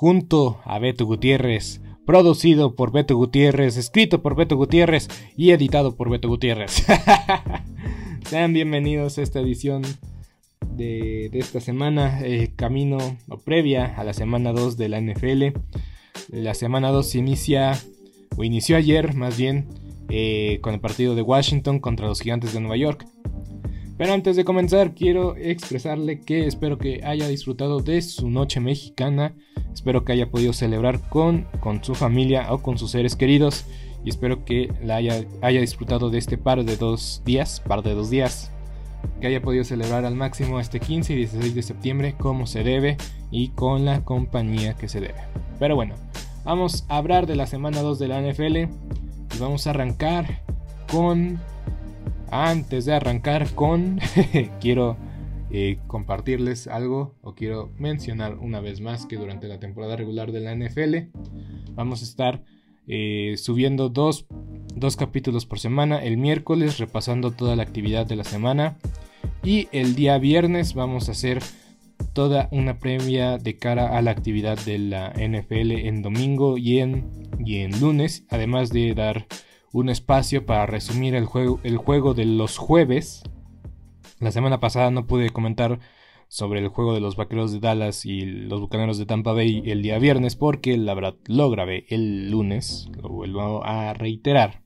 junto a Beto Gutiérrez, producido por Beto Gutiérrez, escrito por Beto Gutiérrez y editado por Beto Gutiérrez. Sean bienvenidos a esta edición de, esta semana, eh, camino o previa a la semana 2 de la NFL. La semana 2 inicia, o inició ayer más bien, eh, con el partido de Washington contra los Gigantes de Nueva York. Pero antes de comenzar, quiero expresarle que espero que haya disfrutado de su noche mexicana. Espero que haya podido celebrar con, con su familia o con sus seres queridos. Y espero que la haya, haya disfrutado de este par de dos días, par de dos días. Que haya podido celebrar al máximo este 15 y 16 de septiembre como se debe y con la compañía que se debe. Pero bueno, vamos a hablar de la semana 2 de la NFL. Y vamos a arrancar con antes de arrancar con, quiero eh, compartirles algo o quiero mencionar una vez más que durante la temporada regular de la NFL vamos a estar eh, subiendo dos, dos capítulos por semana. El miércoles repasando toda la actividad de la semana y el día viernes vamos a hacer toda una previa de cara a la actividad de la NFL en domingo y en, y en lunes, además de dar un espacio para resumir el juego, el juego de los jueves. La semana pasada no pude comentar sobre el juego de los Vaqueros de Dallas y los Bucaneros de Tampa Bay el día viernes porque la verdad lo grabé el lunes, lo vuelvo a reiterar.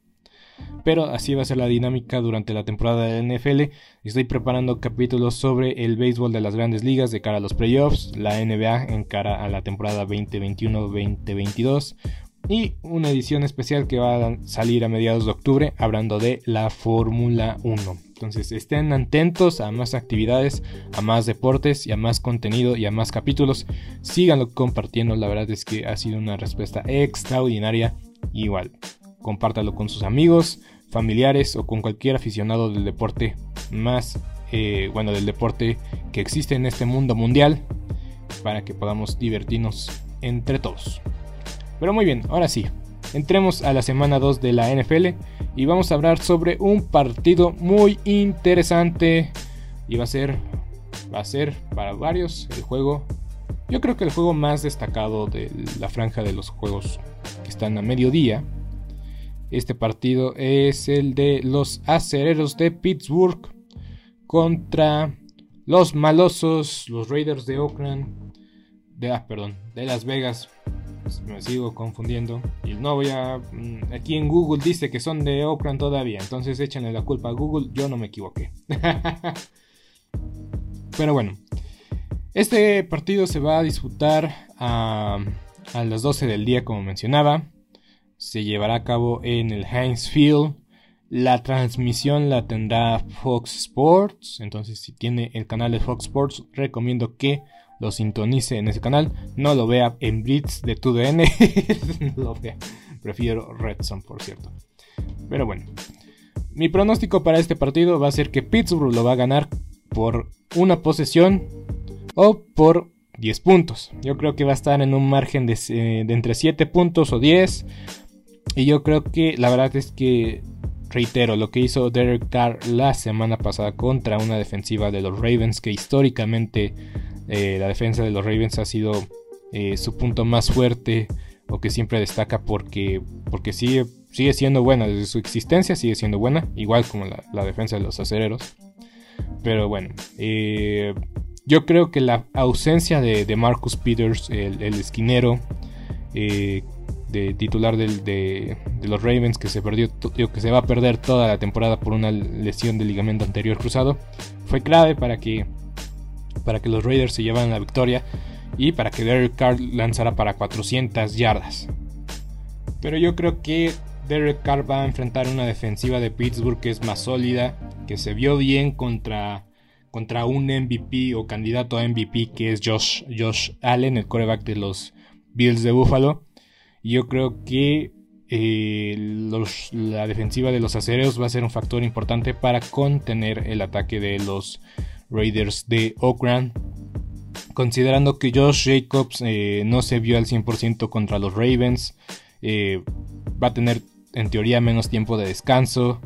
Pero así va a ser la dinámica durante la temporada de NFL. Estoy preparando capítulos sobre el béisbol de las grandes ligas de cara a los playoffs, la NBA en cara a la temporada 2021-2022, y una edición especial que va a salir a mediados de octubre hablando de la Fórmula 1. Entonces estén atentos a más actividades, a más deportes y a más contenido y a más capítulos. Síganlo compartiendo, la verdad es que ha sido una respuesta extraordinaria. Igual, compártalo con sus amigos, familiares o con cualquier aficionado del deporte más, eh, bueno, del deporte que existe en este mundo mundial para que podamos divertirnos entre todos. Pero muy bien, ahora sí, entremos a la semana 2 de la NFL y vamos a hablar sobre un partido muy interesante. Y va a ser va a ser para varios el juego yo creo que el juego más destacado de la franja de los juegos que están a mediodía. Este partido es el de los acereros de Pittsburgh contra los malosos, los Raiders de Oakland, de, ah, perdón, de Las Vegas. Me sigo confundiendo. Y no voy a. mm, Aquí en Google dice que son de Oakland todavía. Entonces échenle la culpa a Google. Yo no me equivoqué. Pero bueno. Este partido se va a disputar a, a las 12 del día, como mencionaba. Se llevará a cabo en el Heinz Field. La transmisión la tendrá Fox Sports. Entonces, si tiene el canal de Fox Sports, recomiendo que lo sintonice en ese canal. No lo vea en Blitz de 2DN. no lo vea. Prefiero Redson, por cierto. Pero bueno. Mi pronóstico para este partido va a ser que Pittsburgh lo va a ganar por una posesión o por 10 puntos. Yo creo que va a estar en un margen de, eh, de entre 7 puntos o 10. Y yo creo que la verdad es que reitero lo que hizo Derek Carr la semana pasada contra una defensiva de los Ravens que históricamente eh, la defensa de los Ravens ha sido eh, su punto más fuerte o que siempre destaca porque, porque sigue, sigue siendo buena desde su existencia, sigue siendo buena, igual como la, defensa de los acereros. Pero bueno, eh, yo creo que la ausencia de, Marcus Peters, el, esquinero, de titular de, los Ravens que se perdió que se va a perder toda la temporada por una lesión de ligamento anterior cruzado fue clave para que para que los Raiders se llevaran la victoria y para que Derek Carr lanzara para 400 yardas. Pero yo creo que Derek Carr va a enfrentar una defensiva de Pittsburgh que es más sólida, que se vio bien contra, contra un MVP o candidato a MVP que es Josh, Josh Allen, el coreback de los Bills de Buffalo. Yo creo que eh, la defensiva de los acereros va a ser un factor importante para contener el ataque de los Raiders de Oakland. Considerando que Josh Jacobs eh, no se vio al 100% contra los Ravens, eh, va a tener en teoría menos tiempo de descanso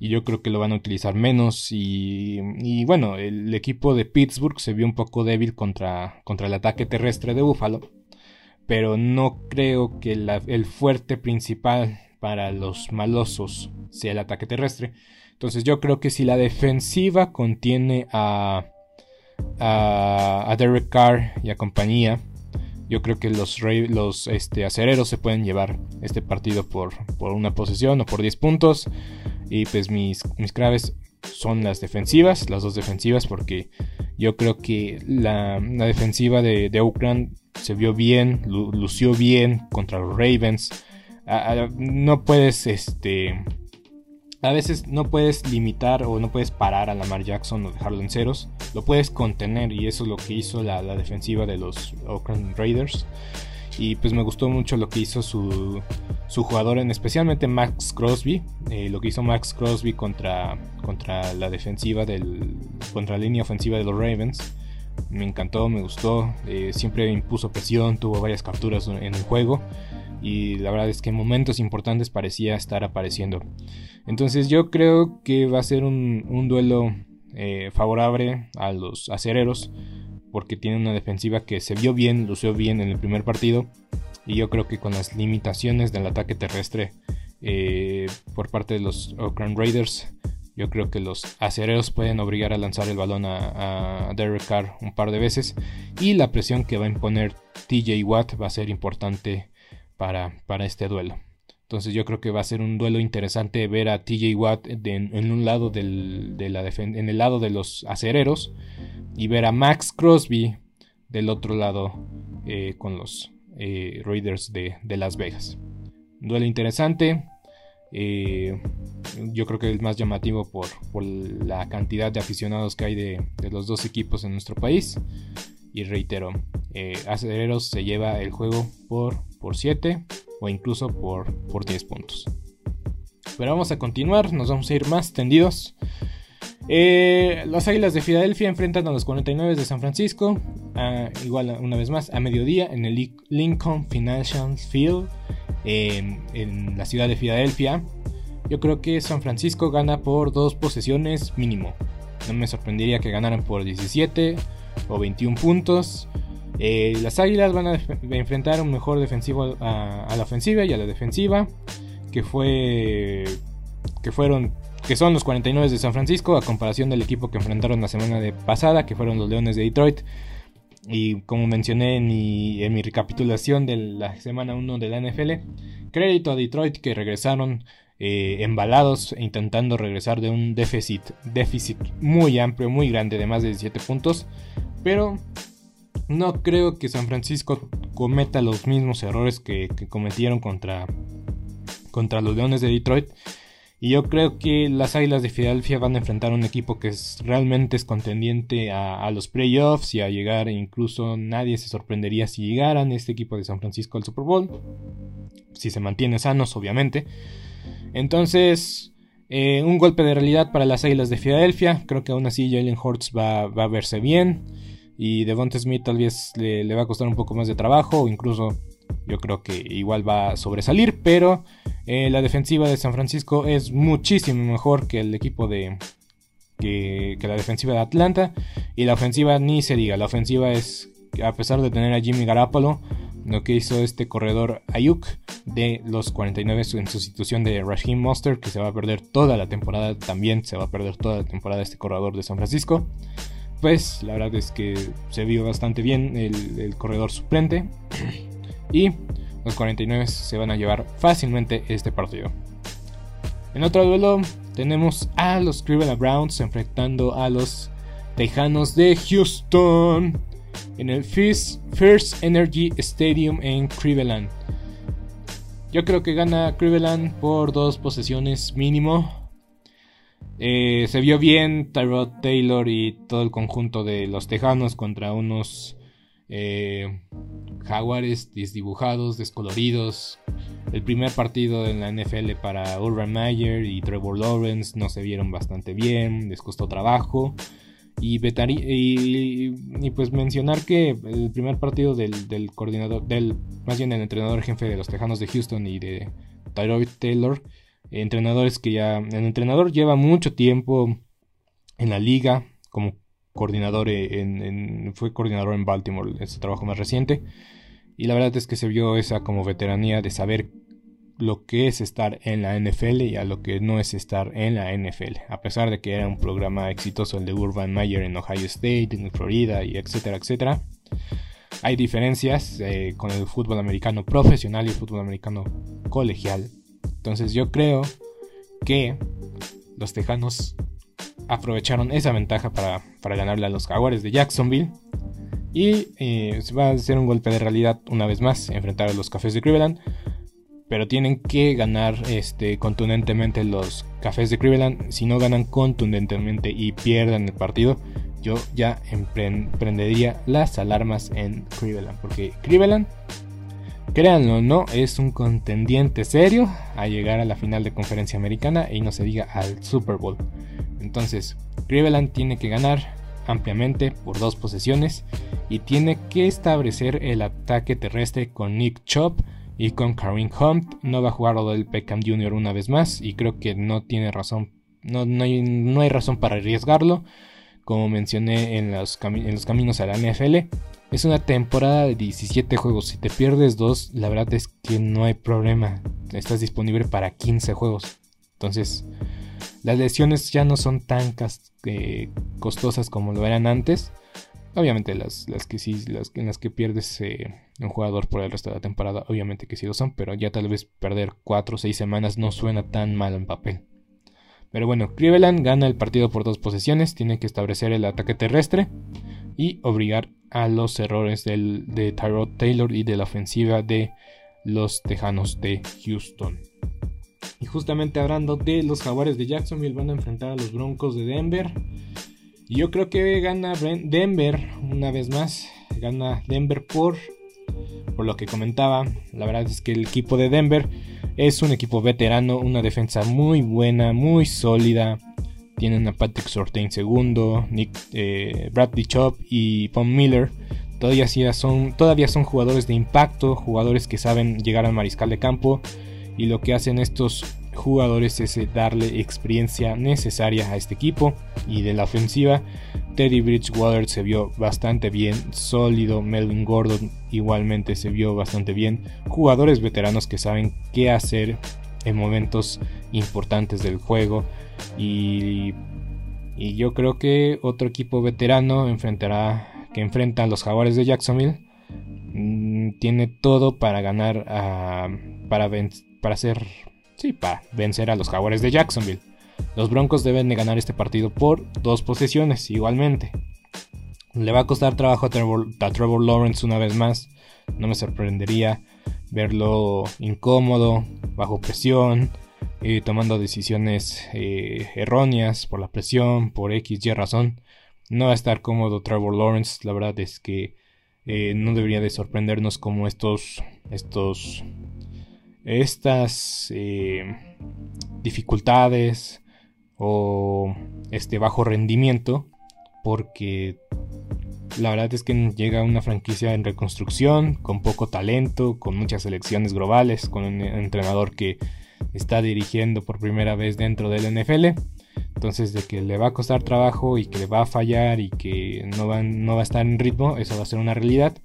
y yo creo que lo van a utilizar menos y, bueno, el equipo de Pittsburgh se vio un poco débil contra, contra el ataque terrestre de Buffalo, pero no creo que el fuerte principal para los malosos sea el ataque terrestre. Entonces yo creo que si la defensiva contiene a, a, Derek Carr y a compañía, yo creo que los, los este, acereros se pueden llevar este partido por, por, una posesión o por 10 puntos. Y pues mis, mis claves son las defensivas, las dos defensivas, porque yo creo que la, defensiva de, de, Oakland se vio bien, lució bien contra los Ravens. no puedes este, a veces no puedes limitar o no puedes parar a Lamar Jackson o dejarlo en ceros. Lo puedes contener y eso es lo que hizo la, defensiva de los Oakland Raiders. Y pues me gustó mucho lo que hizo su, su jugador, en especialmente Max Crosby. Eh, lo que hizo Max Crosby contra, contra la defensiva del. contra la línea ofensiva de los Ravens. Me encantó, me gustó. Eh, siempre impuso presión, tuvo varias capturas en el juego y la verdad es que en momentos importantes parecía estar apareciendo. Entonces yo creo que va a ser un, duelo eh, favorable a los acereros porque tiene una defensiva que se vio bien, lució bien en el primer partido y yo creo que con las limitaciones del ataque terrestre eh, por parte de los Oakland Raiders yo creo que los acereros pueden obligar a lanzar el balón a, Derek Carr un par de veces y la presión que va a imponer TJ Watt va a ser importante para, para este duelo. Entonces yo creo que va a ser un duelo interesante ver a TJ Watt en un lado del, de la en el lado de los acereros y ver a Max Crosby del otro lado eh, con los eh, Raiders de, Las Vegas. Un duelo interesante. Eh, yo creo que es más llamativo por, por, la cantidad de aficionados que hay de, de, los dos equipos en nuestro país. Y reitero, Acereros se lleva el juego por por 7 o incluso por, por 10 puntos. Pero vamos a continuar, nos vamos a ir más tendidos. Eh, las Águilas de Filadelfia enfrentan a los 49 de San Francisco, igual una vez más, a mediodía en el Lincoln Financial Field en la ciudad de Filadelfia. Yo creo que San Francisco gana por dos posesiones mínimo. No me sorprendería que ganaran por 17 o 21 puntos. Eh, las Águilas van a enfrentar un mejor defensivo a, la ofensiva y a la defensiva, que fue que fueron que son los 49 de San Francisco a comparación del equipo que enfrentaron la semana de pasada, que fueron los Leones de Detroit. Y como mencioné en mi, recapitulación de la semana 1 de la NFL, crédito a Detroit que regresaron eh, embalados intentando regresar de un déficit, déficit muy amplio, muy grande de más de 17 puntos. Pero no creo que San Francisco cometa los mismos errores que, cometieron contra, contra los Leones de Detroit. Y yo creo que las Águilas de Filadelfia van a enfrentar a un equipo que es, realmente es contendiente a, los playoffs y a llegar, incluso nadie se sorprendería si llegaran este equipo de San Francisco al Super Bowl. Si se mantiene sanos, obviamente. Entonces, eh, un golpe de realidad para las Águilas de Filadelfia. Creo que aún así Jalen Hurts va, va a verse bien. Y Devonta Smith tal vez le, va a costar un poco más de trabajo, o incluso yo creo que igual va a sobresalir, pero eh, la defensiva de San Francisco es muchísimo mejor que el equipo de, que, la defensiva de Atlanta. Y la ofensiva ni se diga. La ofensiva es, a pesar de tener a Jimmy Garapolo, lo que hizo este corredor Ayuk de los 49 en sustitución de Raheem Monster, que se va a perder toda la temporada. También se va a perder toda la temporada este corredor de San Francisco. Pues la verdad es que se vio bastante bien el, corredor suplente. Y los 49 se van a llevar fácilmente este partido. En otro duelo tenemos a los Cleveland Browns enfrentando a los Tejanos de Houston en el First Energy Stadium en Cleveland. Yo creo que gana Cleveland por dos posesiones mínimo. Eh, se vio bien Tyrod Taylor y todo el conjunto de los Tejanos contra unos eh, jaguares desdibujados, descoloridos, el primer partido en la NFL para Urban Meyer y Trevor Lawrence no se vieron bastante bien, les costó trabajo. Y, y, pues mencionar que el primer partido del, coordinador, del, más bien el entrenador jefe de los Tejanos de Houston y de Tyrod Taylor, entrenadores que ya, el entrenador lleva mucho tiempo en la liga como coordinador en, fue coordinador en Baltimore, es su trabajo más reciente. Y la verdad es que se vio esa como veteranía de saber lo que es estar en la NFL y a lo que no es estar en la NFL. A pesar de que era un programa exitoso el de Urban Meyer en Ohio State, en Florida y etcétera, etcétera. Hay diferencias eh, con el fútbol americano profesional y el fútbol americano colegial. Entonces yo creo que los Tejanos aprovecharon esa ventaja para, para ganarle a los Jaguares de Jacksonville y eh, va a ser un golpe de realidad una vez más enfrentar a los Cafés de Cleveland. Pero tienen que ganar este, contundentemente los Cafés de Cleveland. Si no ganan contundentemente y pierdan el partido, yo ya emprendería las alarmas en Cleveland. Porque Cleveland, créanlo o no, es un contendiente serio a llegar a la final de conferencia americana y no se diga al Super Bowl. Entonces, Cleveland tiene que ganar ampliamente por dos posesiones y tiene que establecer el ataque terrestre con Nick Chop y con Kareem Hunt. No va a jugar del Peckham Jr. una vez más y creo que no tiene razón, no, no, hay, no hay, razón para arriesgarlo. Como mencioné en los, en los caminos a la NFL, es una temporada de 17 juegos. Si te pierdes dos, la verdad es que no hay problema. Estás disponible para 15 juegos. Entonces, las lesiones ya no son tan eh, costosas como lo eran antes. Obviamente las, que sí, las en las que pierdes eh, un jugador por el resto de la temporada, obviamente que sí lo son, pero ya tal vez perder 4 o 6 semanas no suena tan mal en papel. Pero bueno, Cleveland gana el partido por dos posesiones, tiene que establecer el ataque terrestre y obligar a los errores de Tyrod Taylor y de la ofensiva de los Tejanos de Houston. Y justamente hablando de los Jaguares de Jacksonville, van a enfrentar a los Broncos de Denver. Y yo creo que gana Denver una vez más. Gana Denver por, por lo que comentaba. La verdad es que el equipo de Denver es un equipo veterano, una defensa muy buena, muy sólida. Tienen a Patrick Sortain segundo, Nick, eh, Bradley Chop y Paul Miller. Todavía son, todavía son jugadores de impacto, jugadores que saben llegar al mariscal de campo y lo que hacen estos jugadores es eh, darle experiencia necesaria a este equipo y de la ofensiva. Teddy Bridgewater se vio bastante bien, sólido, Melvin Gordon igualmente se vio bastante bien, jugadores veteranos que saben qué hacer en momentos importantes del juego y, y yo creo que otro equipo veterano enfrentará que enfrenta a los Jaguares de Jacksonville mm, tiene todo para ganar a, para para hacer, sí, para vencer a los Jaguares de Jacksonville. Los Broncos deben de ganar este partido por dos posesiones igualmente. Le va a costar trabajo a Trevor, Lawrence una vez más. No me sorprendería verlo incómodo, bajo presión, y tomando decisiones eh, erróneas por la presión, por X, Y razón. No va a estar cómodo Trevor Lawrence. La verdad es que eh, no debería de sorprendernos como estos, estos estas eh, dificultades o este bajo rendimiento porque La verdad es que llega una franquicia en reconstrucción, con poco talento, con muchas selecciones globales, con un entrenador que está dirigiendo por primera vez dentro del NFL. Entonces, de que le va a costar trabajo y que le va a fallar y que no va, no va a estar en ritmo, eso va a ser una realidad.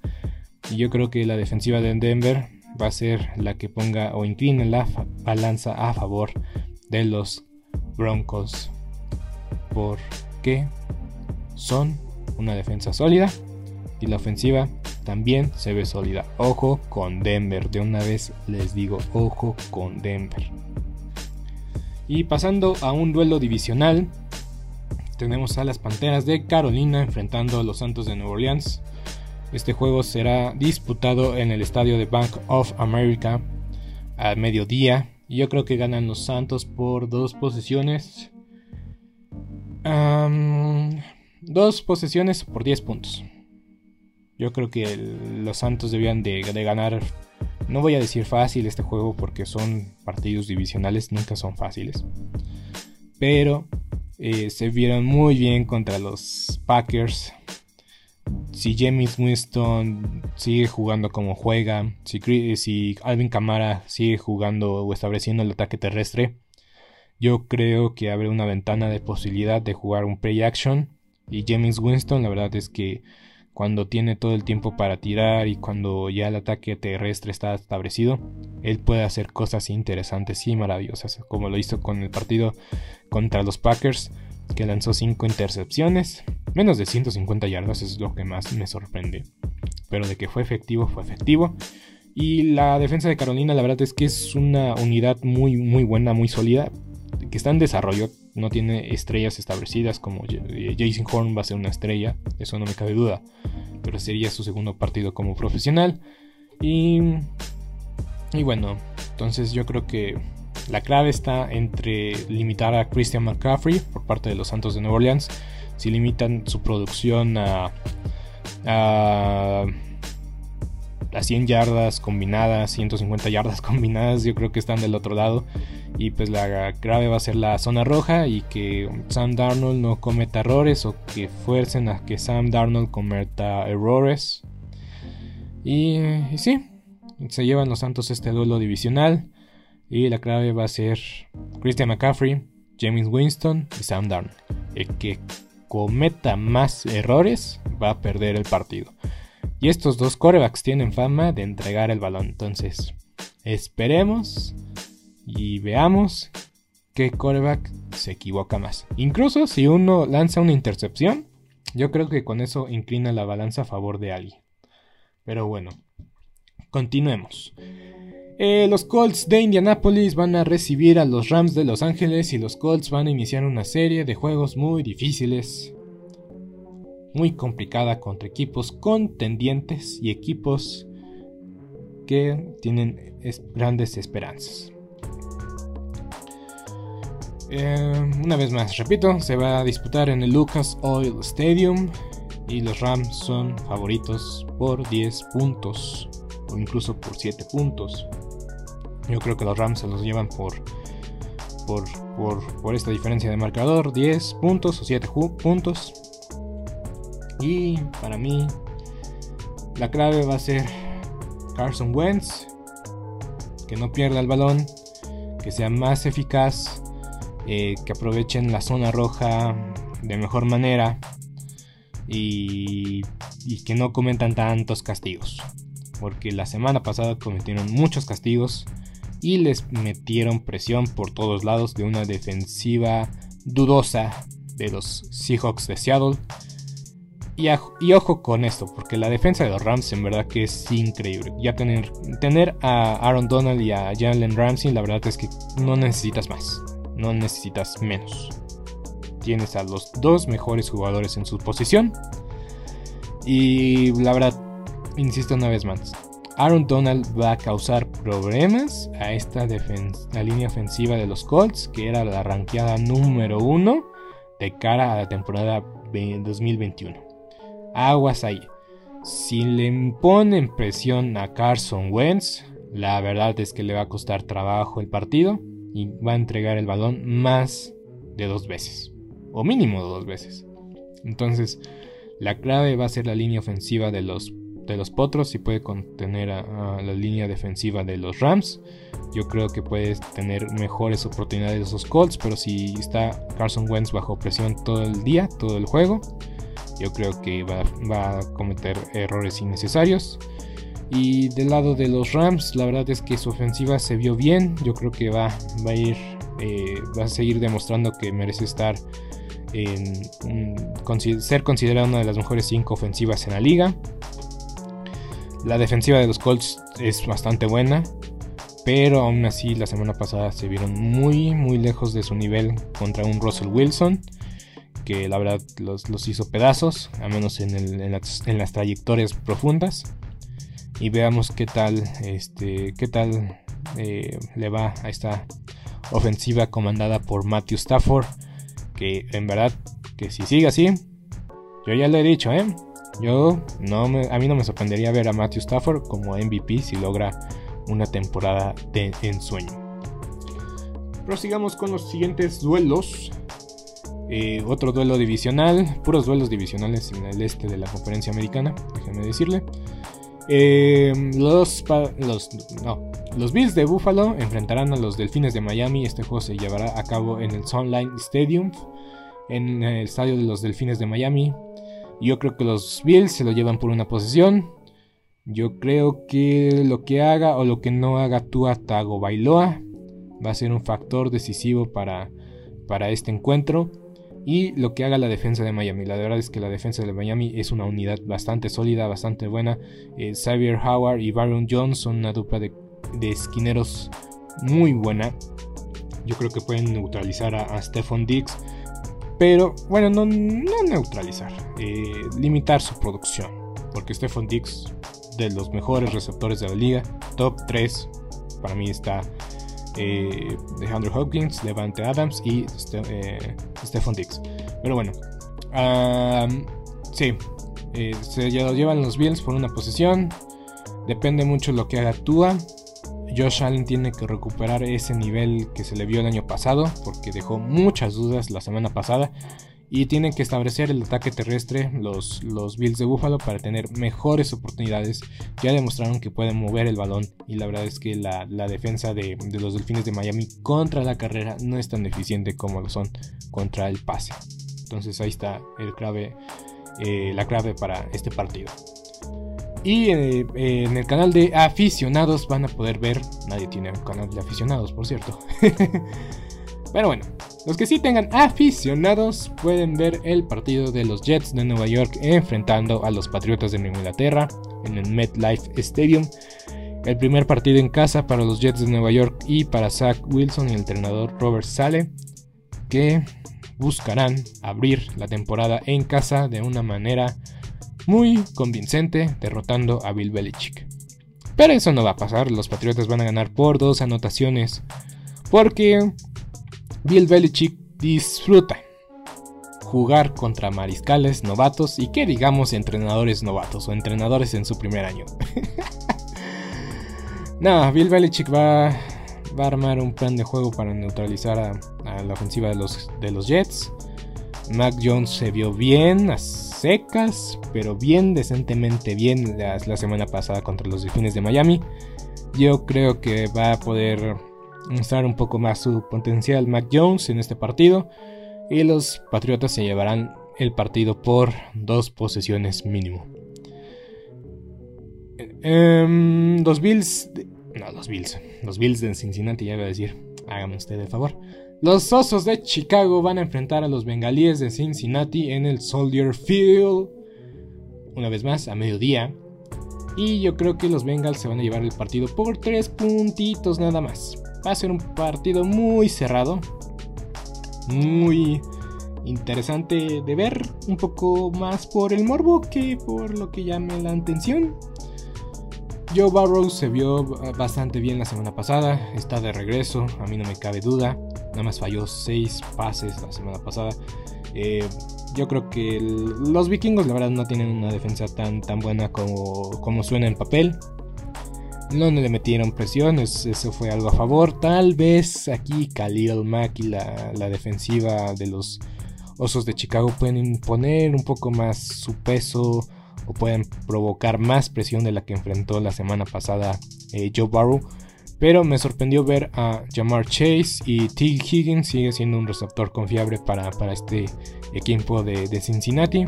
Y yo creo que la defensiva de Denver va a ser la que ponga o incline la balanza a favor de los Broncos. Porque son una defensa sólida y la ofensiva también se ve sólida. Ojo con Denver. De una vez les digo, ojo con Denver. Y pasando a un duelo divisional, tenemos a las Panteras de Carolina enfrentando a los Santos de Nueva Orleans. Este juego será disputado en el estadio de Bank of America al mediodía. Y yo creo que ganan los Santos por dos posesiones. Dos posesiones por 10 puntos. Yo creo que los Santos debían de, ganar. No voy a decir fácil este juego porque son partidos divisionales, nunca son fáciles. Pero eh, se vieron muy bien contra los Packers. Si James Winston sigue jugando como juega, si, si Alvin Kamara sigue jugando o estableciendo el ataque terrestre, yo creo que abre una ventana de posibilidad de jugar un play action. Y James Winston, la verdad es que cuando tiene todo el tiempo para tirar y cuando ya el ataque terrestre está establecido, él puede hacer cosas interesantes y maravillosas, como lo hizo con el partido contra los Packers, que lanzó 5 intercepciones, menos de 150 yardas, es lo que más me sorprende. Pero de que fue efectivo, fue efectivo. Y la defensa de Carolina, la verdad es que es una unidad muy, muy buena, muy sólida, que está en desarrollo, no tiene estrellas establecidas como eh, Jason Horn va a ser una estrella, eso no me cabe duda, pero sería su segundo partido como profesional. Y, y bueno, entonces yo creo que la clave está entre limitar a Christian McCaffrey por parte de los Santos de Nueva Orleans, si limitan su producción a, a a 100 yardas combinadas, 150 yardas combinadas, yo creo que están del otro lado. Y pues la grave va a ser la zona roja y que Sam Darnold no cometa errores o que fuercen a que Sam Darnold cometa errores. Y, y sí, se llevan los Santos este duelo divisional. Y la clave va a ser Christian McCaffrey, James Winston y Sam Darnold. El que cometa más errores va a perder el partido. Y estos dos corebacks tienen fama de entregar el balón. Entonces, esperemos y veamos qué coreback se equivoca más. Incluso si uno lanza una intercepción, yo creo que con eso inclina la balanza a favor de alguien. Pero bueno, continuemos. Eh, los Colts de Indianapolis van a recibir a los Rams de Los Ángeles y los Colts van a iniciar una serie de juegos muy difíciles muy complicada contra equipos contendientes y equipos que tienen grandes esperanzas. Eh, una vez más, repito, se va a disputar en el Lucas Oil Stadium y los Rams son favoritos por 10 puntos o incluso por 7 puntos. Yo creo que los Rams se los llevan por, por, por, por esta diferencia de marcador, 10 puntos o 7 puntos. Para mí, la clave va a ser Carson Wentz, que no pierda el balón, que sea más eficaz, eh, que aprovechen la zona roja de mejor manera y, y que no cometan tantos castigos. Porque la semana pasada cometieron muchos castigos y les metieron presión por todos lados de una defensiva dudosa de los Seahawks de Seattle y, ojo con esto, porque la defensa de los Rams en verdad que es increíble. Ya tener, tener a Aaron Donald y a Jalen Ramsey, la verdad es que no necesitas más, no necesitas menos. Tienes a los dos mejores jugadores en su posición. Y la verdad, insisto una vez más, Aaron Donald va a causar problemas a esta línea ofensiva de los Colts, que era la ranqueada número uno de cara a la temporada 2021 aguas ahí. Si le imponen presión a Carson Wentz, la verdad es que le va a costar trabajo el partido y va a entregar el balón más de dos veces, o mínimo dos veces. Entonces, La clave va a ser la línea ofensiva de los, de los Potros y puede contener a, la línea defensiva de los Rams. Yo creo que puede tener mejores oportunidades esos Colts, pero si está Carson Wentz bajo presión todo el día, todo el juego, yo creo que va, va a cometer errores innecesarios. Y del lado de los Rams, la verdad es que su ofensiva se vio bien. Yo creo que va, va a ir, eh, va a seguir demostrando que merece estar ser considerada una de las mejores 5 ofensivas en la liga. La defensiva de los Colts es bastante buena, pero aún así la semana pasada se vieron muy muy lejos de su nivel contra un Russell Wilson, que la verdad los, hizo pedazos, a menos en, las, trayectorias profundas. Y veamos qué tal, este, qué tal eh, le va a esta ofensiva comandada por Matthew Stafford que en verdad, que si sigue así, yo ya lo he dicho, ¿eh? Yo no a mí no me sorprendería ver a Matthew Stafford como MVP si logra una temporada de ensueño. Prosigamos con los siguientes duelos. Eh, otro duelo divisional, puros duelos divisionales en el este de la conferencia americana, déjenme decirle. Eh, los, los, no, los Bills de Buffalo enfrentarán a los Delfines de Miami. Este juego se llevará a cabo en el Sunline Stadium, en el estadio de los Delfines de Miami. Yo creo que los Bills se lo llevan por una posesión. Yo creo que lo que haga o lo que no haga Tua Tago Bailoa va a ser un factor decisivo para, para este encuentro. Y lo que haga la defensa de Miami. La verdad es que la defensa de Miami es una unidad bastante sólida, bastante buena. Eh, Xavier Howard y Baron Jones son una dupla de de esquineros muy buena. Yo creo que pueden neutralizar a, Stephon Diggs. Pero bueno, no, neutralizar, eh, limitar su producción. Porque Stephon Diggs, de los mejores receptores de la liga, top 3, para mí está eh, Andrew Hopkins, Levante Adams y eh, Stephon Diggs. Pero bueno, sí, eh, se lo llevan los Bills por una posesión. Depende mucho lo que haga Tua. Josh Allen tiene que recuperar ese nivel que se le vio el año pasado, porque dejó muchas dudas la semana pasada. Y tienen que establecer el ataque terrestre los, los Bills de Buffalo para tener mejores oportunidades. Ya demostraron que pueden mover el balón y la verdad es que la, defensa de, los Delfines de Miami contra la carrera no es tan eficiente como lo son contra el pase. Entonces ahí está el clave, eh, la clave para este partido. Y eh, en el canal de aficionados van a poder ver. Nadie tiene un canal de aficionados, por cierto. Pero bueno, los que sí tengan aficionados pueden ver el partido de los Jets de Nueva York enfrentando a los Patriotas de Inglaterra en el MetLife Stadium. El primer partido en casa para los Jets de Nueva York y para Zach Wilson y el entrenador Robert Sale, que buscarán abrir la temporada en casa de una manera muy convincente derrotando a Bill Belichick. Pero eso no va a pasar, los Patriotas van a ganar por dos anotaciones, porque Bill Belichick disfruta jugar contra mariscales novatos y que digamos entrenadores novatos o entrenadores en su primer año. no, Bill Belichick va, a armar un plan de juego para neutralizar a, la ofensiva de los, de los Jets. Mac Jones se vio bien, secas, pero bien decentemente bien la, semana pasada contra los Delfines de Miami. Yo creo que va a poder mostrar un poco más su potencial Mac Jones en este partido. Y los Patriotas se llevarán el partido por dos posesiones mínimo. Em, los Bills. no, los Bills. Los Bills de Cincinnati, ya iba a decir. Hágame usted el favor. Los Osos de Chicago van a enfrentar a los Bengalíes de Cincinnati en el Soldier Field. Una vez más, a mediodía. Y yo creo que los Bengals se van a llevar el partido por tres puntitos nada más. Va a ser un partido muy cerrado. Muy interesante de ver. Un poco más por el morbo que por lo que llame la atención. Joe Burrow se vio bastante bien la semana pasada. Está de regreso, a mí no me cabe duda. Nada más falló 6 pases la semana pasada. Eh, yo creo que los vikingos la verdad no tienen una defensa tan, tan buena como, como suena en papel. No le metieron presión, eso fue algo a favor. Tal vez aquí Khalil Mack y la, defensiva de los Osos de Chicago pueden imponer un poco más su peso o pueden provocar más presión de la que enfrentó la semana pasada eh, Joe Barrow. Pero me sorprendió ver a Jamar Chase y T. Higgins sigue siendo un receptor confiable para, este equipo de, Cincinnati.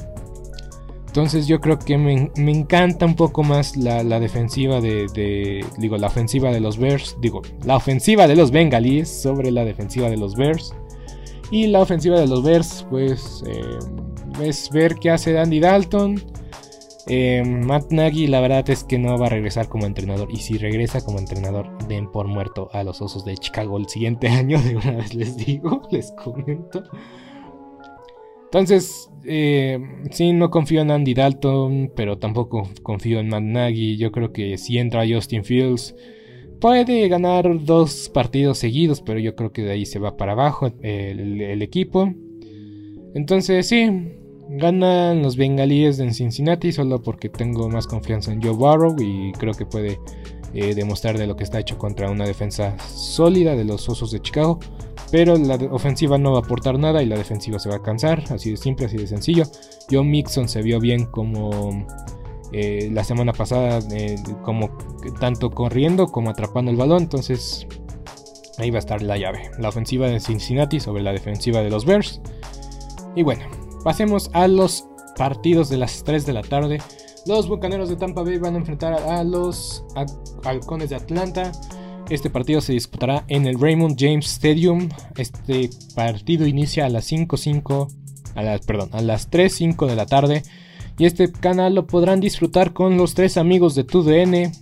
Entonces yo creo que me, encanta un poco más la, defensiva de, Digo, la ofensiva de los Bears. Digo, la ofensiva de los Bengalíes sobre la defensiva de los Bears. Y la ofensiva de los Bears, pues, eh, es ver qué hace Dandy Dalton. Eh, Matt Nagy, la verdad es que no va a regresar como entrenador. Y si regresa como entrenador, den por muerto a los osos de Chicago el siguiente año. De una vez les digo, les comento. Entonces, eh, sí, no confío en Andy Dalton, pero tampoco confío en Matt Nagy. Yo creo que si entra Justin Fields, puede ganar dos partidos seguidos, pero yo creo que de ahí se va para abajo el equipo. Entonces, sí, Ganan los bengalíes en Cincinnati solo porque tengo más confianza en Joe Burrow y creo que puede eh, demostrar de lo que está hecho contra una defensa sólida de los Osos de Chicago. Pero la ofensiva no va a aportar nada y la defensiva se va a cansar. Así de simple, así de sencillo. John Mixon se vio bien como eh, la semana pasada, eh, como tanto corriendo como atrapando el balón. Entonces ahí va a estar la llave. La ofensiva de Cincinnati sobre la defensiva de los Bears. Y bueno, Pasemos a los partidos de las 3 de la tarde. Los Bucaneros de Tampa Bay van a enfrentar a los Halcones de Atlanta. Este partido se disputará en el Raymond James Stadium. Este partido inicia a las 5.5, a las, perdón, a las 3.05 de la tarde. Y este canal lo podrán disfrutar con los tres amigos de TUDN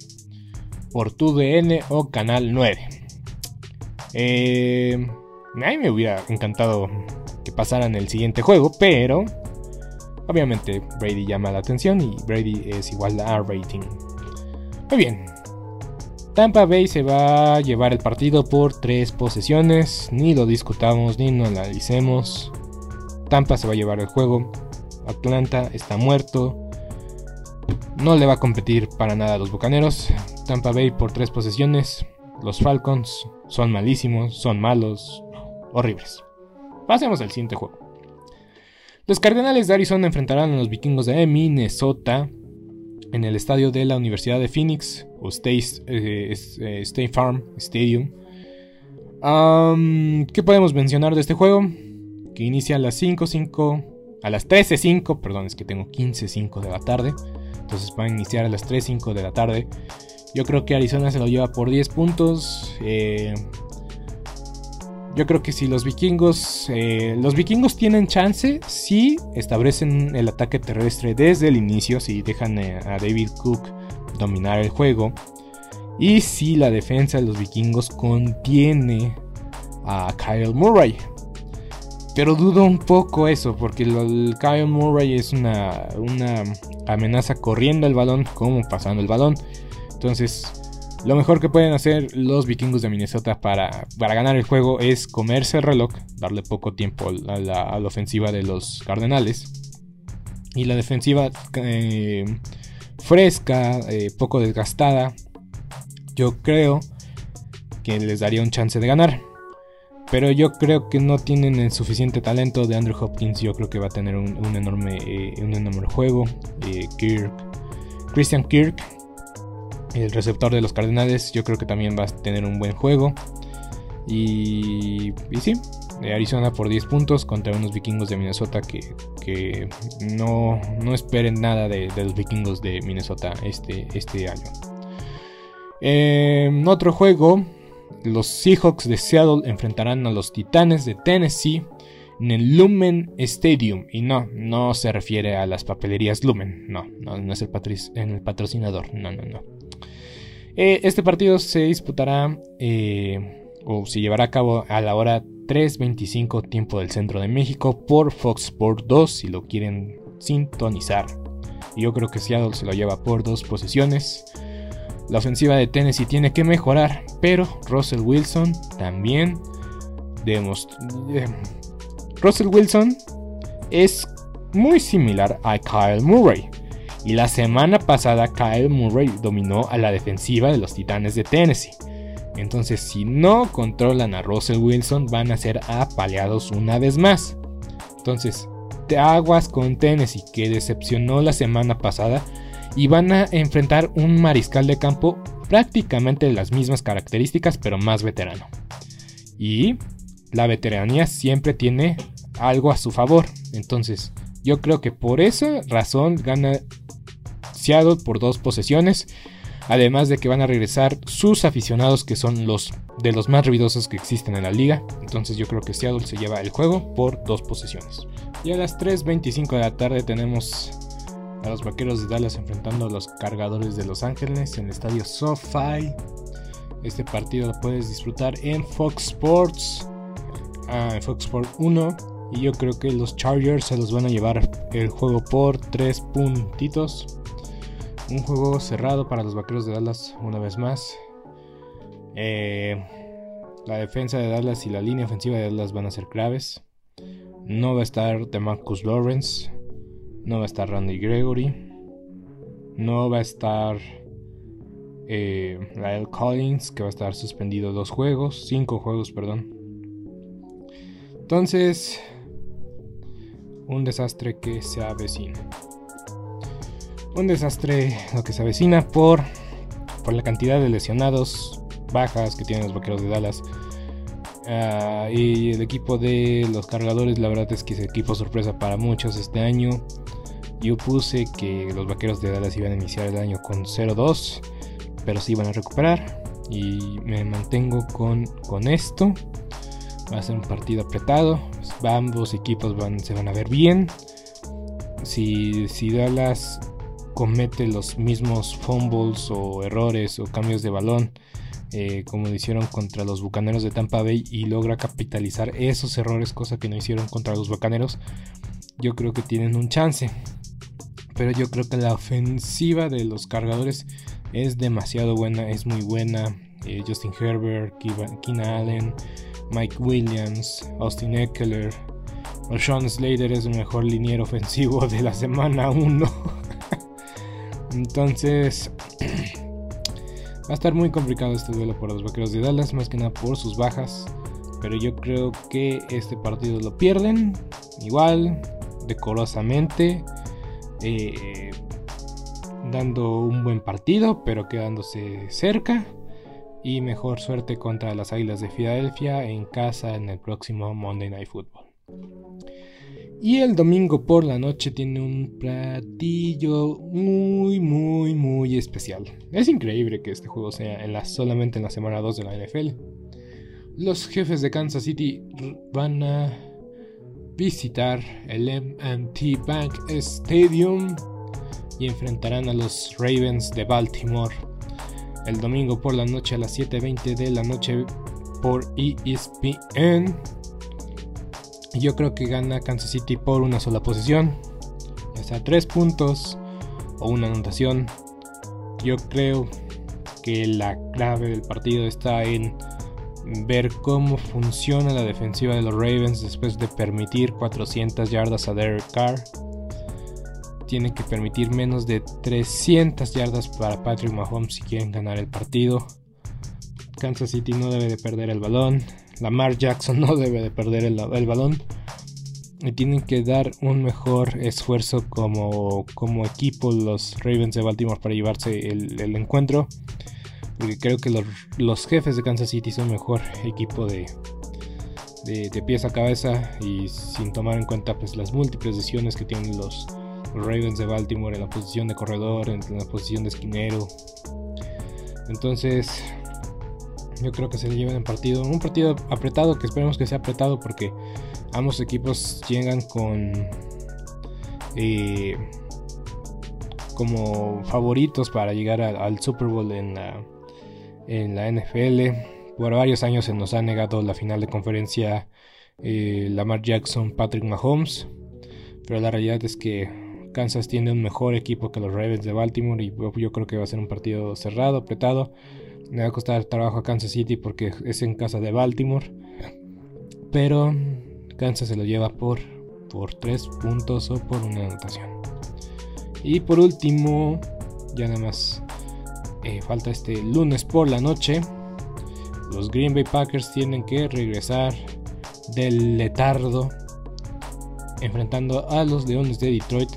por TUDN o Canal 9. Eh, a mí me hubiera encantado que pasaran el siguiente juego, pero obviamente Brady llama la atención y Brady es igual a R-rating. Muy bien. Tampa Bay se va a llevar el partido por tres posesiones, ni lo discutamos ni lo analicemos. Tampa se va a llevar el juego. Atlanta está muerto. No le va a competir para nada a los Bucaneros. Tampa Bay por tres posesiones. Los Falcons son malísimos, son malos, horribles. Pasemos al siguiente juego. Los Cardenales de Arizona enfrentarán a los vikingos de Minnesota en el estadio de la Universidad de Phoenix o State, eh, eh, Farm Stadium. ¿Qué podemos mencionar de este juego? Que inicia a las 5.05, a las 13.05, perdón, es que tengo 15.05 de la tarde. Entonces van a iniciar a las 3.05 de la tarde. Yo creo que Arizona se lo lleva por 10 puntos. Eh, yo creo que si los vikingos, eh, los vikingos tienen chance si establecen el ataque terrestre desde el inicio, si dejan eh, a David Cook dominar el juego y si la defensa de los vikingos contiene a Kyle Murray. Pero dudo un poco eso, porque el Kyle Murray es una, una amenaza corriendo el balón como pasando el balón. Entonces, lo mejor que pueden hacer los vikingos de Minnesota para, para ganar el juego es comerse el reloj, darle poco tiempo a la, ofensiva de los Cardenales. Y la defensiva eh, fresca, eh, poco desgastada, yo creo que les daría un chance de ganar. Pero yo creo que no tienen el suficiente talento de Andrew Hopkins. Yo creo que va a tener un, enorme, eh, un enorme juego. Kirk, Christian Kirk el receptor de los Cardenales yo creo que también va a tener un buen juego. Y, sí, Arizona por 10 puntos contra unos vikingos de Minnesota que, no, no, esperen nada de, los vikingos de Minnesota este, este año. En otro juego, los Seahawks de Seattle enfrentarán a los Titanes de Tennessee en el Lumen Stadium. Y no, no se refiere a las papelerías Lumen. No, no, no es el, el patrocinador. No, no, no. Eh, este partido se disputará eh, o se llevará a cabo a la hora 3.25 tiempo del centro de México por Fox Sports 2 si lo quieren sintonizar. Yo creo que Seattle se lo lleva por dos posiciones. La ofensiva de Tennessee tiene que mejorar, pero Russell Wilson también demostró... Eh, Russell Wilson es muy similar a Kyle Murray. Y la semana pasada Kyle Murray dominó a la defensiva de los Titanes de Tennessee. Entonces si no controlan a Russell Wilson van a ser apaleados una vez más. Entonces, te aguas con Tennessee, que decepcionó la semana pasada, y van a enfrentar un mariscal de campo prácticamente de las mismas características, pero más veterano. Y la veteranía siempre tiene algo a su favor. Entonces, yo creo que por esa razón gana Seattle por dos posesiones. Además de que van a regresar sus aficionados que son los de los más ruidosos que existen en la liga. Entonces yo creo que Seattle se lleva el juego por dos posesiones. Y a las 3.25 de la tarde tenemos a los Vaqueros de Dallas enfrentando a los Cargadores de Los Ángeles en el estadio SoFi. Este partido lo puedes disfrutar en Fox Sports, ah, en Fox Sports 1. Y yo creo que los Chargers se los van a llevar el juego por 3 puntitos. Un juego cerrado para los Vaqueros de Dallas una vez más. Eh, la defensa de Dallas y la línea ofensiva de Dallas van a ser claves. No va a estar DeMarcus Lawrence. No va a estar Randy Gregory. No va a estar eh, Lyle Collins, que va a estar suspendido dos juegos. Cinco juegos, perdón. Entonces, un desastre que se avecina un desastre lo que se avecina por, por la cantidad de lesionados, bajas que tienen los vaqueros de Dallas. Ah, y el equipo de los cargadores, la verdad es que es equipo sorpresa para muchos este año. Yo puse que los vaqueros de Dallas iban a iniciar el año con 0-2, pero se iban a recuperar. Y me mantengo con, con esto. Va a ser un partido apretado. Ambos equipos van, se van a ver bien. Si, Dallas comete los mismos fumbles o errores o cambios de balón eh, como lo hicieron contra los Bucaneros de Tampa Bay y logra capitalizar esos errores, cosa que no hicieron contra los Bucaneros, yo creo que tienen un chance. Pero yo creo que la ofensiva de los cargadores es demasiado buena, es muy buena. Eh, Justin Herbert, Keenan Allen, Mike Williams, Austin Eckler, Sean Slater es el mejor liniero ofensivo de la semana 1. Entonces, va a estar muy complicado este duelo por los vaqueros de Dallas, más que nada por sus bajas. Pero yo creo que este partido lo pierden igual, decorosamente, eh, dando un buen partido, pero quedándose cerca. Y mejor suerte contra las Águilas de Filadelfia en casa en el próximo Monday Night Football. Y el domingo por la noche tiene un platillo muy, muy, muy especial. Es increíble que este juego sea en la, solamente en la semana 2 de la NFL. Los jefes de Kansas City van a visitar el MT Bank Stadium y enfrentarán a los Ravens de Baltimore el domingo por la noche a las 7.20 de la noche por ESPN. Yo creo que gana Kansas City por una sola posición, ya sea tres puntos o una anotación. Yo creo que la clave del partido está en ver cómo funciona la defensiva de los Ravens después de permitir 400 yardas a Derek Carr. Tiene que permitir menos de 300 yardas para Patrick Mahomes si quieren ganar el partido. Kansas City no debe de perder el balón. Lamar Jackson no debe de perder el, balón. Y tienen que dar un mejor esfuerzo como, equipo los Ravens de Baltimore para llevarse el, encuentro. Porque creo que los, jefes de Kansas City son mejor equipo de, de, pies a cabeza. Y sin tomar en cuenta pues, las múltiples decisiones que tienen los, Ravens de Baltimore en la posición de corredor, en la posición de esquinero. Entonces, yo creo que se le llevan en partido. Un partido apretado que esperemos que sea apretado porque ambos equipos llegan con eh, como favoritos para llegar al Super Bowl en la, en la NFL. Por varios años se nos ha negado la final de conferencia eh, Lamar Jackson, Patrick Mahomes. Pero la realidad es que Kansas tiene un mejor equipo que los Ravens de Baltimore y yo creo que va a ser un partido cerrado, apretado. Me va a costar trabajo a Kansas City porque es en casa de Baltimore. Pero Kansas se lo lleva por, por 3 puntos o por una anotación. Y por último, ya nada más eh, falta este lunes por la noche. Los Green Bay Packers tienen que regresar del letardo enfrentando a los Leones de Detroit,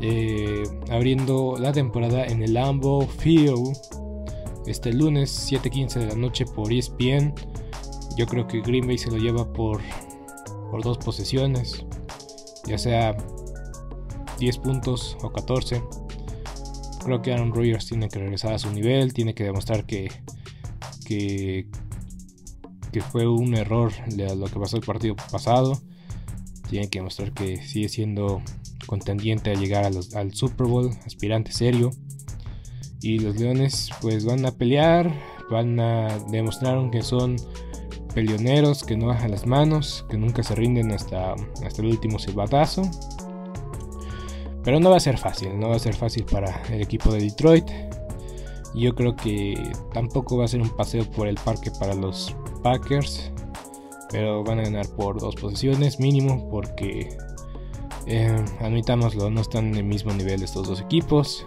eh, abriendo la temporada en el Lambeau Field este lunes 7:15 de la noche por ESPN. Yo creo que Green Bay se lo lleva por, por dos posesiones, ya sea 10 puntos o 14. Creo que Aaron Rodgers tiene que regresar a su nivel, tiene que demostrar que, que, que fue un error lo que pasó el partido pasado. Tiene que demostrar que sigue siendo contendiente a llegar al Super Bowl, aspirante serio. Y los Leones pues van a pelear, van a demostrar que son peleoneros, que no bajan las manos, que nunca se rinden hasta, hasta el último silbatazo. Pero no va a ser fácil, no va a ser fácil para el equipo de Detroit. Yo creo que tampoco va a ser un paseo por el parque para los Packers. Pero van a ganar por dos posiciones mínimo porque, eh, admitámoslo, no están en el mismo nivel estos dos equipos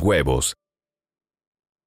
huevos.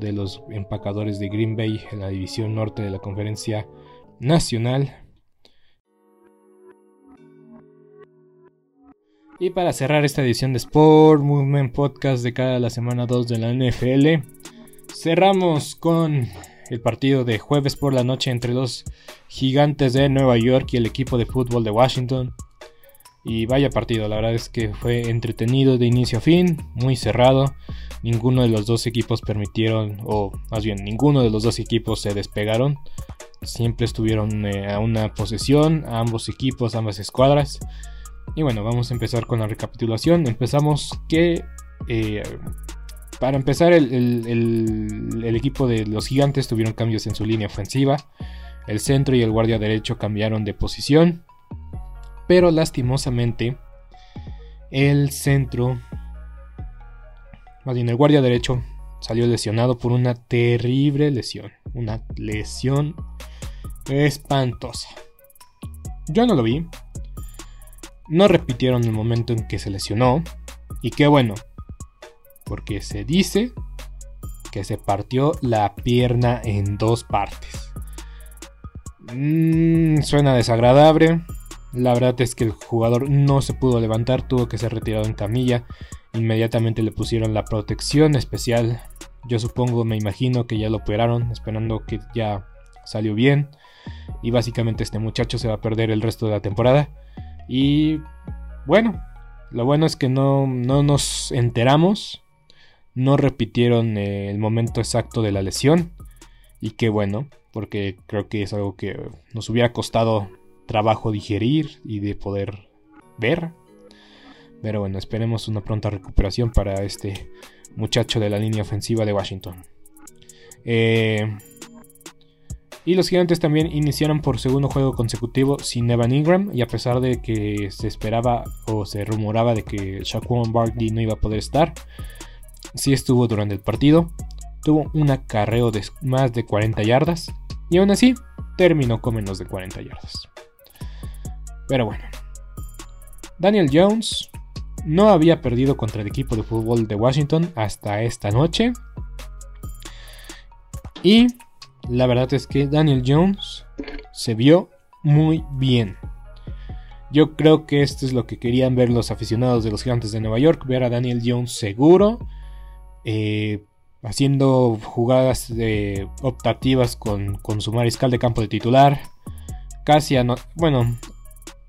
de los empacadores de Green Bay en la división norte de la conferencia nacional. Y para cerrar esta edición de Sport Movement Podcast de cada la semana 2 de la NFL, cerramos con el partido de jueves por la noche entre los gigantes de Nueva York y el equipo de fútbol de Washington. Y vaya partido, la verdad es que fue entretenido de inicio a fin, muy cerrado. Ninguno de los dos equipos permitieron, o más bien ninguno de los dos equipos se despegaron. Siempre estuvieron eh, a una posesión, ambos equipos, ambas escuadras. Y bueno, vamos a empezar con la recapitulación. Empezamos que, eh, para empezar, el equipo de los gigantes tuvieron cambios en su línea ofensiva. El centro y el guardia derecho cambiaron de posición. Pero lastimosamente, el centro, más bien el guardia derecho, salió lesionado por una terrible lesión. Una lesión espantosa. Yo no lo vi. No repitieron el momento en que se lesionó. Y qué bueno. Porque se dice que se partió la pierna en dos partes. Mm, suena desagradable. La verdad es que el jugador no se pudo levantar, tuvo que ser retirado en camilla. Inmediatamente le pusieron la protección especial. Yo supongo, me imagino que ya lo operaron, esperando que ya salió bien. Y básicamente este muchacho se va a perder el resto de la temporada. Y bueno, lo bueno es que no, no nos enteramos. No repitieron el momento exacto de la lesión. Y qué bueno, porque creo que es algo que nos hubiera costado trabajo digerir y de poder ver. Pero bueno, esperemos una pronta recuperación para este muchacho de la línea ofensiva de Washington. Eh, y los gigantes también iniciaron por segundo juego consecutivo sin Evan Ingram. Y a pesar de que se esperaba o se rumoraba de que Shaquan Barkley no iba a poder estar, sí estuvo durante el partido. Tuvo un acarreo de más de 40 yardas. Y aún así, terminó con menos de 40 yardas. Pero bueno, Daniel Jones no había perdido contra el equipo de fútbol de Washington hasta esta noche. Y la verdad es que Daniel Jones se vio muy bien. Yo creo que esto es lo que querían ver los aficionados de los Gigantes de Nueva York, ver a Daniel Jones seguro, eh, haciendo jugadas de optativas con, su mariscal de campo de titular. Casi, bueno,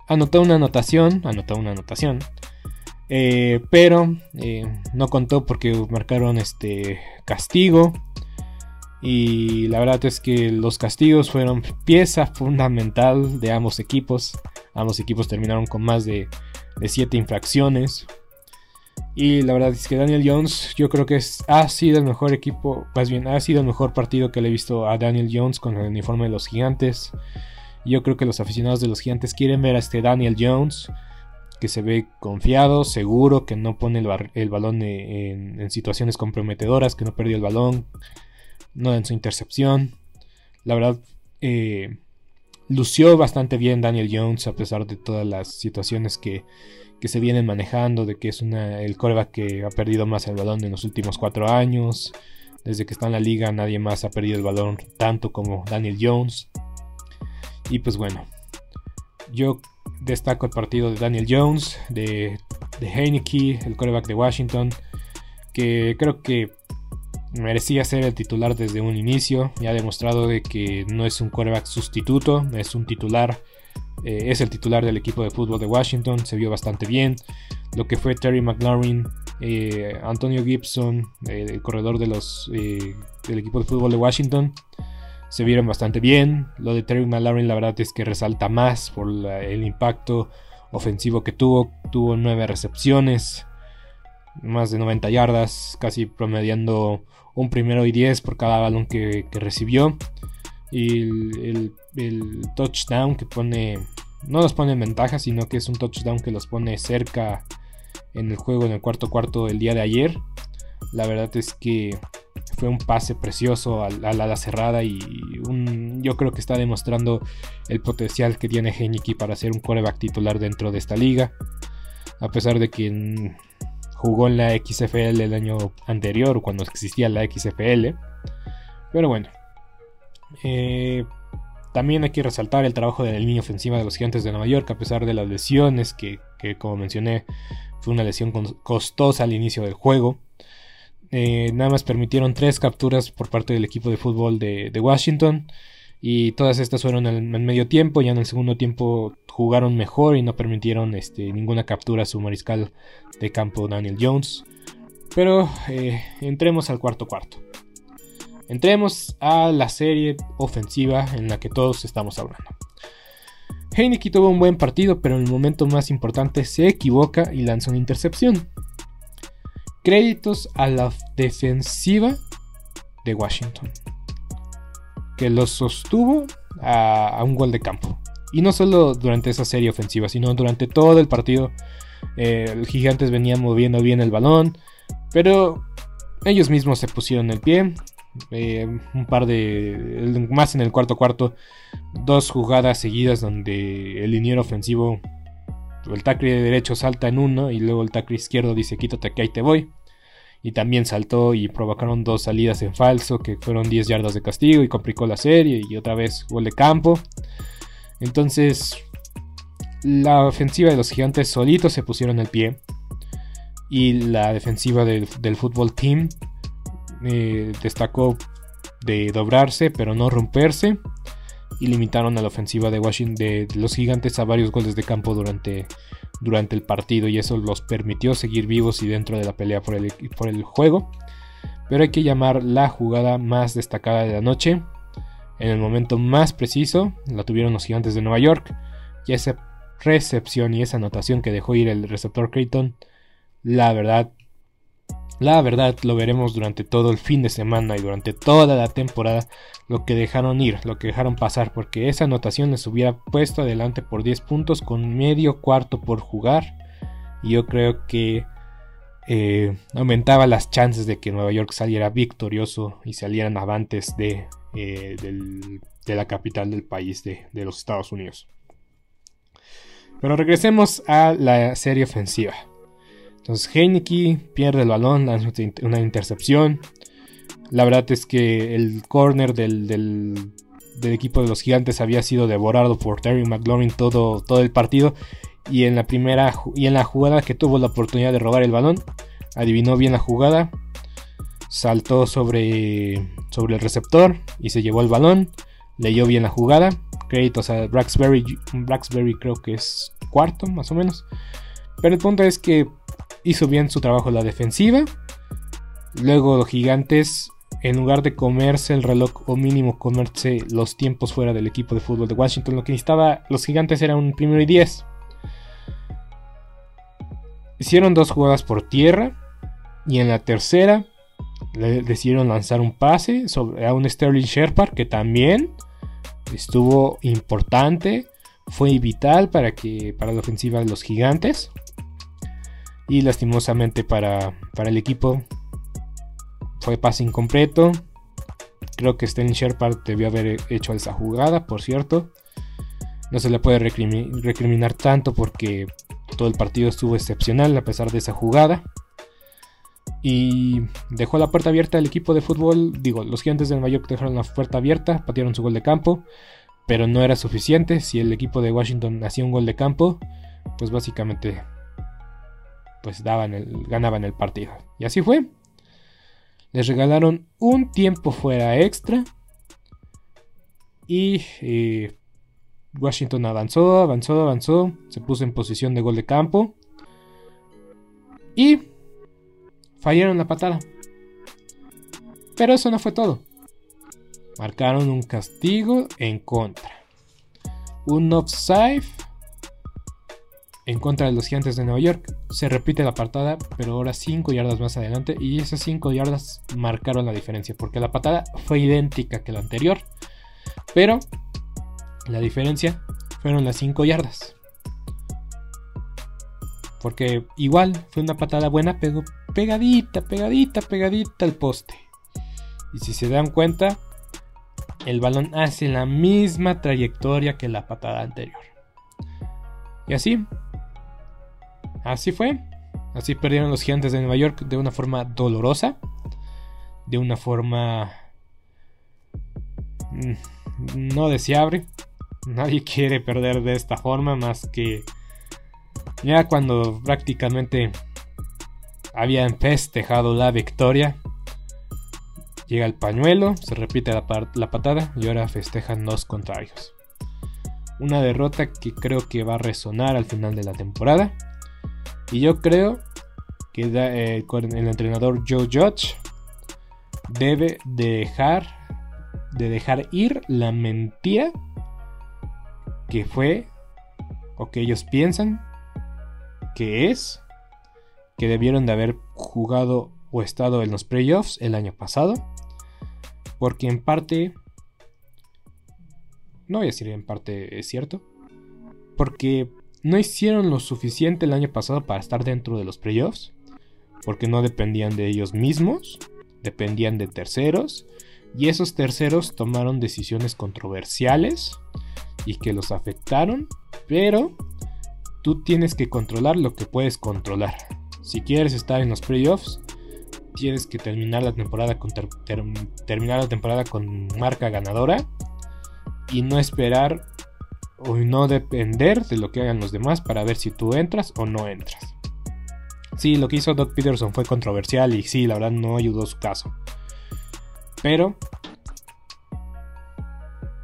anotó una anotación, anotó una anotación, eh, pero eh, no contó porque marcaron este castigo. Y la verdad es que los castigos fueron pieza fundamental de ambos equipos. Ambos equipos terminaron con más de 7 infracciones. Y la verdad es que Daniel Jones, yo creo que es, ha sido el mejor equipo, más bien ha sido el mejor partido que le he visto a Daniel Jones con el uniforme de los gigantes. Yo creo que los aficionados de los gigantes quieren ver a este Daniel Jones, que se ve confiado, seguro, que no pone el, balón en, situaciones comprometedoras, que no perdió el balón, no en su intercepción. La verdad, eh, lució bastante bien Daniel Jones a pesar de todas las situaciones que, que se vienen manejando, de que es el coreback que ha perdido más el balón en los últimos cuatro años. Desde que está en la liga nadie más ha perdido el balón tanto como Daniel Jones. Y pues bueno, yo destaco el partido de Daniel Jones, de, de Heineke, el coreback de Washington, que creo que merecía ser el titular desde un inicio. Ya ha demostrado de que no es un coreback sustituto, es un titular. Eh, es el titular del equipo de fútbol de Washington, se vio bastante bien. Lo que fue Terry McLaurin, eh, Antonio Gibson, eh, el corredor de los, del equipo de fútbol de Washington, se vieron bastante bien. Lo de Terry McLaurin la verdad es que resalta más por el impacto ofensivo que tuvo. Tuvo nueve recepciones, más de 90 yardas, casi promediando un primero y 10 por cada balón que, recibió. Y el, touchdown que pone, no los pone en ventaja, sino que es un touchdown que los pone cerca en el juego en el cuarto cuarto del día de ayer. La verdad es que fue un pase precioso al, ala cerrada y yo creo que está demostrando el potencial que tiene Heineke para ser un coreback titular dentro de esta liga. A pesar de que jugó en la XFL el año anterior, cuando existía la XFL. Pero bueno. Eh, también hay que resaltar el trabajo de la línea ofensiva de los Gigantes de Nueva York, a pesar de las lesiones, que, como mencioné, fue una lesión costosa al inicio del juego. Eh, nada más permitieron tres capturas por parte del equipo de fútbol de, Washington. Y todas estas fueron en, medio tiempo. Ya en el segundo tiempo jugaron mejor y no permitieron este, ninguna captura a su mariscal de campo Daniel Jones. Pero eh, entremos al cuarto cuarto. Entremos a la serie ofensiva en la que todos estamos hablando. Heineke tuvo un buen partido, pero en el momento más importante se equivoca y lanza una intercepción créditos a la defensiva de Washington, que los sostuvo a, un gol de campo. Y no solo durante esa serie ofensiva, sino durante todo el partido. Eh, el Gigantes venía moviendo bien el balón, pero ellos mismos se pusieron el pie. Eh, un par de. Más en el cuarto cuarto. Dos jugadas seguidas donde el liniero ofensivo el tackle de derecho salta en uno y luego el tackle izquierdo dice quítate que ahí te voy. Y también saltó y provocaron dos salidas en falso que fueron 10 yardas de castigo y complicó la serie y otra vez gol de campo. Entonces la ofensiva de los gigantes solitos se pusieron el pie y la defensiva del, fútbol team eh, destacó de dobrarse pero no romperse y limitaron a la ofensiva de Washington de los gigantes a varios goles de campo durante, durante el partido y eso los permitió seguir vivos y dentro de la pelea por el, por el juego. Pero hay que llamar la jugada más destacada de la noche. En el momento más preciso la tuvieron los gigantes de Nueva York y esa recepción y esa anotación que dejó ir el receptor Creighton, la verdad la verdad lo veremos durante todo el fin de semana y durante toda la temporada lo que dejaron ir, lo que dejaron pasar, porque esa anotación les hubiera puesto adelante por 10 puntos con medio cuarto por jugar. Y yo creo que eh, aumentaba las chances de que Nueva York saliera victorioso y salieran avantes de, eh, de la capital del país de, de los Estados Unidos. Pero regresemos a la serie ofensiva. Entonces Heineke pierde el balón, lanza una intercepción. La verdad es que el corner del, equipo de los gigantes había sido devorado por Terry McLaurin todo, todo el partido. Y en la primera y en la jugada que tuvo la oportunidad de robar el balón, adivinó bien la jugada, saltó sobre, sobre el receptor y se llevó el balón, leyó bien la jugada. Créditos a Braxberry, Braxberry creo que es cuarto más o menos. Pero el punto es que hizo bien su trabajo la defensiva. Luego los gigantes, en lugar de comerse el reloj o mínimo comerse los tiempos fuera del equipo de fútbol de Washington, lo que necesitaba los gigantes era un primero y diez. Hicieron dos jugadas por tierra y en la tercera le decidieron lanzar un pase sobre, a un Sterling Sherpar que también estuvo importante, fue vital para que para la ofensiva de los gigantes. Y lastimosamente para, para el equipo fue pase incompleto. Creo que Sterling Sherpar debió haber hecho esa jugada, por cierto. No se le puede recriminar tanto porque todo el partido estuvo excepcional a pesar de esa jugada. Y dejó la puerta abierta al equipo de fútbol. Digo, los gigantes de Nueva York dejaron la puerta abierta, patearon su gol de campo. Pero no era suficiente. Si el equipo de Washington hacía un gol de campo, pues básicamente pues daban el, ganaban el partido. Y así fue. Les regalaron un tiempo fuera extra. Y eh, Washington avanzó, avanzó, avanzó. Se puso en posición de gol de campo. Y fallaron la patada. Pero eso no fue todo. Marcaron un castigo en contra. Un offside en contra de los gigantes de Nueva York. Se repite la patada, pero ahora 5 yardas más adelante. Y esas 5 yardas marcaron la diferencia. Porque la patada fue idéntica que la anterior. Pero la diferencia fueron las 5 yardas. Porque igual fue una patada buena, pero pegadita, pegadita, pegadita al poste. Y si se dan cuenta, el balón hace la misma trayectoria que la patada anterior. Y así, así fue. Así perdieron los gigantes de Nueva York de una forma dolorosa. De una forma mm, no deseable. Nadie quiere perder de esta forma más que ya cuando prácticamente habían festejado la victoria. Llega el pañuelo, se repite la, patada y ahora festejan los contrarios. Una derrota que creo que va a resonar al final de la temporada. Y yo creo que eh, el entrenador Joe Judge debe dejar de dejar ir la mentira que fue o que ellos piensan que es que debieron de haber jugado o estado en los playoffs el año pasado. Porque en parte, no voy a decir en parte es cierto, porque no hicieron lo suficiente el año pasado para estar dentro de los playoffs, porque no dependían de ellos mismos, dependían de terceros, y esos terceros tomaron decisiones controversiales y que los afectaron, pero tú tienes que controlar lo que puedes controlar. Si quieres estar en los playoffs, tienes que terminar la temporada con terminar la temporada con marca ganadora y no esperar o no depender de lo que hagan los demás para ver si tú entras o no entras. Sí, lo que hizo Doc Peterson fue controversial y sí, la verdad no ayudó su caso. Pero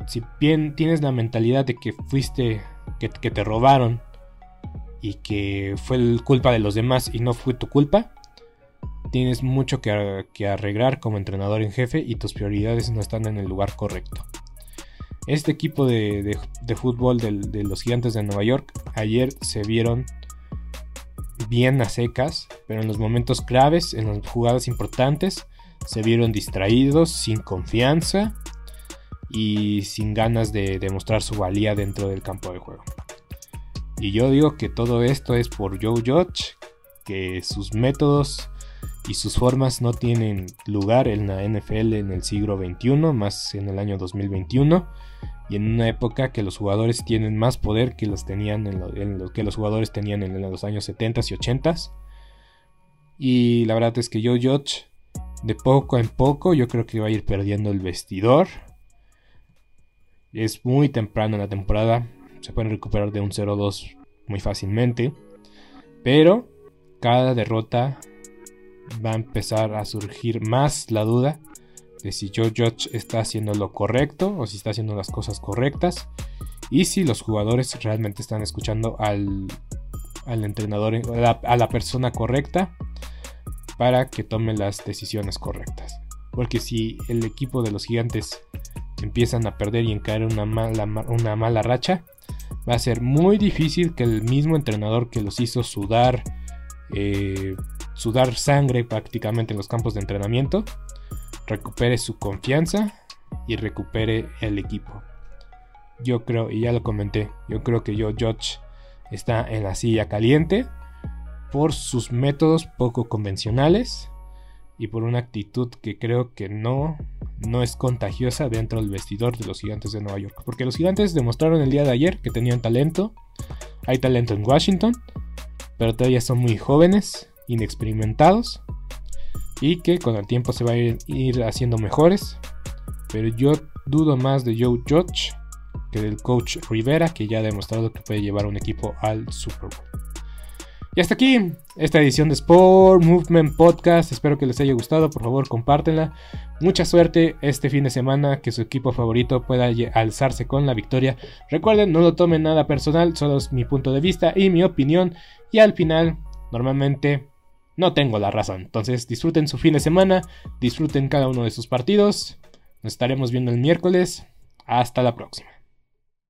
si bien tienes la mentalidad de que fuiste, que, que te robaron y que fue culpa de los demás y no fue tu culpa, tienes mucho que, arreglar como entrenador en jefe y tus prioridades no están en el lugar correcto. Este equipo de, fútbol de, los gigantes de Nueva York ayer se vieron bien a secas, pero en los momentos claves, en las jugadas importantes, se vieron distraídos, sin confianza y sin ganas de demostrar su valía dentro del campo de juego. Y yo digo que todo esto es por Joe Judge, que sus métodos y sus formas no tienen lugar en la NFL en el siglo XXI, más en el año 2021 y en una época que los jugadores tienen más poder que los tenían en lo, que los jugadores tenían en, los años 70 y 80 y la verdad es que yo Judge de poco en poco yo creo que va a ir perdiendo el vestidor. Es muy temprano en la temporada se pueden recuperar de un 0-2 muy fácilmente pero cada derrota va a empezar a surgir más la duda de si Joe Judge está haciendo lo correcto o si está haciendo las cosas correctas y si los jugadores realmente están escuchando al, entrenador, a la, persona correcta para que tome las decisiones correctas. Porque si el equipo de los gigantes empiezan a perder y encaer una mala, una mala racha, va a ser muy difícil que el mismo entrenador que los hizo sudar, eh, sudar sangre prácticamente en los campos de entrenamiento, recupere su confianza y recupere el equipo. Yo creo, y ya lo comenté, yo creo que yo, George, está en la silla caliente por sus métodos poco convencionales y por una actitud que creo que no, no es contagiosa dentro del vestidor de los gigantes de Nueva York. Porque los gigantes demostraron el día de ayer que tenían talento. Hay talento en Washington, pero todavía son muy jóvenes, inexperimentados y que con el tiempo se va a ir, haciendo mejores. Pero yo dudo más de Joe Judge que del coach Rivera, que ya ha demostrado que puede llevar un equipo al Super Bowl. Y hasta aquí esta edición de Sport Movement Podcast. Espero que les haya gustado. Por favor, compártenla. Mucha suerte este fin de semana. Que su equipo favorito pueda alzarse con la victoria. Recuerden, no lo tomen nada personal. Solo es mi punto de vista y mi opinión. Y al final, normalmente no tengo la razón. Entonces disfruten su fin de semana, disfruten cada uno de sus partidos. Nos estaremos viendo el miércoles. Hasta la próxima.